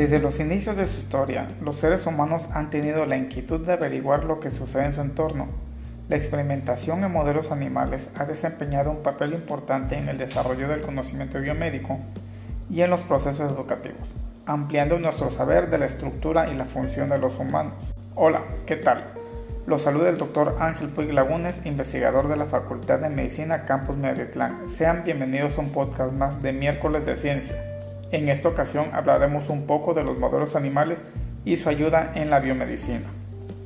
Desde los inicios de su historia, los seres humanos han tenido la inquietud de averiguar lo que sucede en su entorno. La experimentación en modelos animales ha desempeñado un papel importante en el desarrollo del conocimiento biomédico y en los procesos educativos, ampliando nuestro saber de la estructura y la función de los humanos. Hola, ¿qué tal? Los saluda el doctor Ángel Puig Lagunes, investigador de la Facultad de Medicina Campus Mediatlán. Sean bienvenidos a un podcast más de miércoles de ciencia. En esta ocasión hablaremos un poco de los modelos animales y su ayuda en la biomedicina.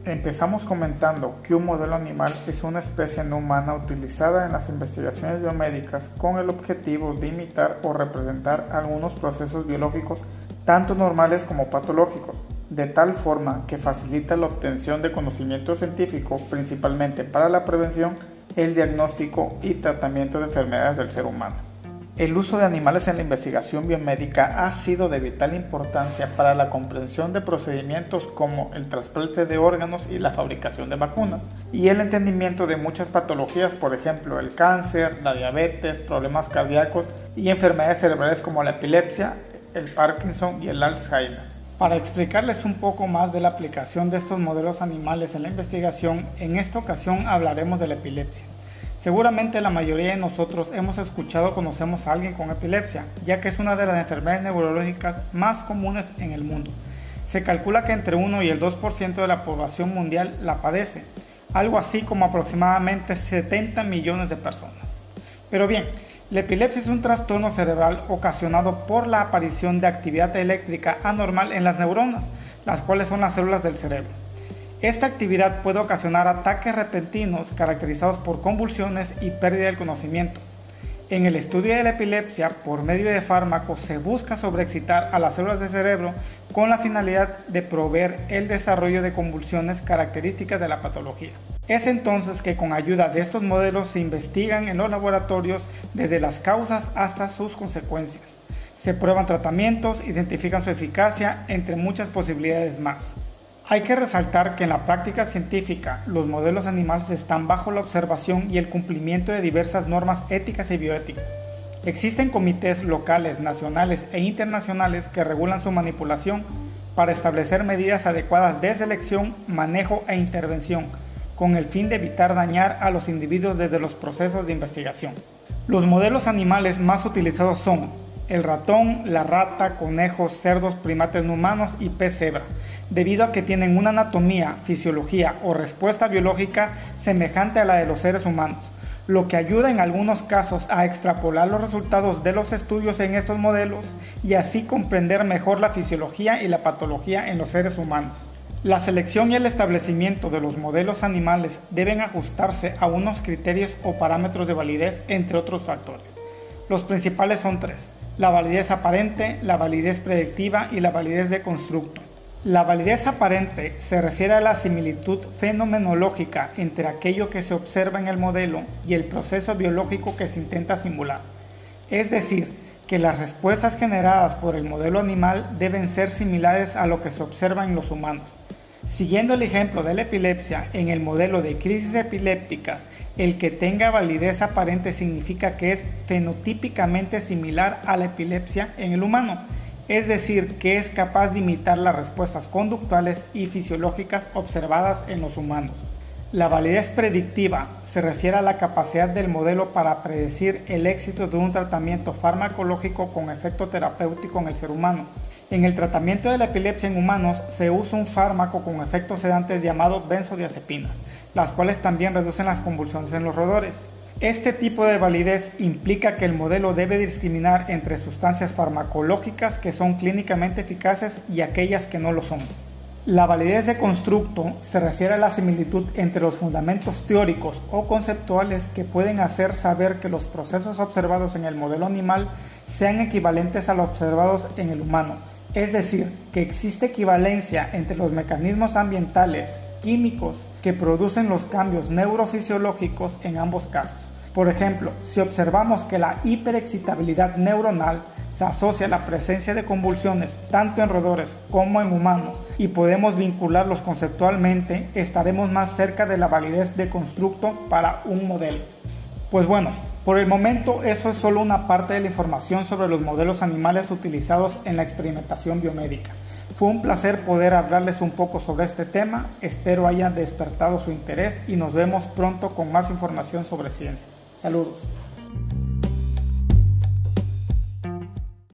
Empezamos comentando que un modelo animal es una especie no humana utilizada en las investigaciones biomédicas con el objetivo de imitar o representar algunos procesos biológicos tanto normales como patológicos, de tal forma que facilita la obtención de conocimiento científico principalmente para la prevención, el diagnóstico y tratamiento de enfermedades del ser humano. El uso de animales en la investigación biomédica ha sido de vital importancia para la comprensión de procedimientos como el trasplante de órganos y la fabricación de vacunas, y el entendimiento de muchas patologías, por ejemplo el cáncer, la diabetes, problemas cardíacos y enfermedades cerebrales como la epilepsia, el Parkinson y el Alzheimer. Para explicarles un poco más de la aplicación de estos modelos animales en la investigación, en esta ocasión hablaremos de la epilepsia. Seguramente la mayoría de nosotros hemos escuchado o conocemos a alguien con epilepsia, ya que es una de las enfermedades neurológicas más comunes en el mundo. Se calcula que entre 1 y el 2% de la población mundial la padece, algo así como aproximadamente 70 millones de personas. Pero bien, la epilepsia es un trastorno cerebral ocasionado por la aparición de actividad eléctrica anormal en las neuronas, las cuales son las células del cerebro. Esta actividad puede ocasionar ataques repentinos caracterizados por convulsiones y pérdida del conocimiento. En el estudio de la epilepsia, por medio de fármacos, se busca sobreexcitar a las células del cerebro con la finalidad de proveer el desarrollo de convulsiones características de la patología. Es entonces que con ayuda de estos modelos se investigan en los laboratorios desde las causas hasta sus consecuencias. Se prueban tratamientos, identifican su eficacia, entre muchas posibilidades más. Hay que resaltar que en la práctica científica los modelos animales están bajo la observación y el cumplimiento de diversas normas éticas y bioéticas. Existen comités locales, nacionales e internacionales que regulan su manipulación para establecer medidas adecuadas de selección, manejo e intervención, con el fin de evitar dañar a los individuos desde los procesos de investigación. Los modelos animales más utilizados son el ratón, la rata, conejos, cerdos, primates no humanos y pez cebra, debido a que tienen una anatomía, fisiología o respuesta biológica semejante a la de los seres humanos, lo que ayuda en algunos casos a extrapolar los resultados de los estudios en estos modelos y así comprender mejor la fisiología y la patología en los seres humanos. La selección y el establecimiento de los modelos animales deben ajustarse a unos criterios o parámetros de validez, entre otros factores. Los principales son tres la validez aparente, la validez predictiva y la validez de constructo. La validez aparente se refiere a la similitud fenomenológica entre aquello que se observa en el modelo y el proceso biológico que se intenta simular. Es decir, que las respuestas generadas por el modelo animal deben ser similares a lo que se observa en los humanos. Siguiendo el ejemplo de la epilepsia, en el modelo de crisis epilépticas, el que tenga validez aparente significa que es fenotípicamente similar a la epilepsia en el humano, es decir, que es capaz de imitar las respuestas conductuales y fisiológicas observadas en los humanos. La validez predictiva se refiere a la capacidad del modelo para predecir el éxito de un tratamiento farmacológico con efecto terapéutico en el ser humano en el tratamiento de la epilepsia en humanos se usa un fármaco con efectos sedantes llamado benzodiazepinas, las cuales también reducen las convulsiones en los roedores. Este tipo de validez implica que el modelo debe discriminar entre sustancias farmacológicas que son clínicamente eficaces y aquellas que no lo son. La validez de constructo se refiere a la similitud entre los fundamentos teóricos o conceptuales que pueden hacer saber que los procesos observados en el modelo animal sean equivalentes a los observados en el humano, es decir, que existe equivalencia entre los mecanismos ambientales, químicos, que producen los cambios neurofisiológicos en ambos casos. Por ejemplo, si observamos que la hiperexcitabilidad neuronal se asocia a la presencia de convulsiones tanto en roedores como en humanos y podemos vincularlos conceptualmente, estaremos más cerca de la validez de constructo para un modelo. Pues bueno, Por el momento, eso es solo una parte de la información sobre los modelos animales utilizados en la experimentación biomédica. Fue un placer poder hablarles un poco sobre este tema, espero hayan despertado su interés y nos vemos pronto con más información sobre ciencia. Saludos.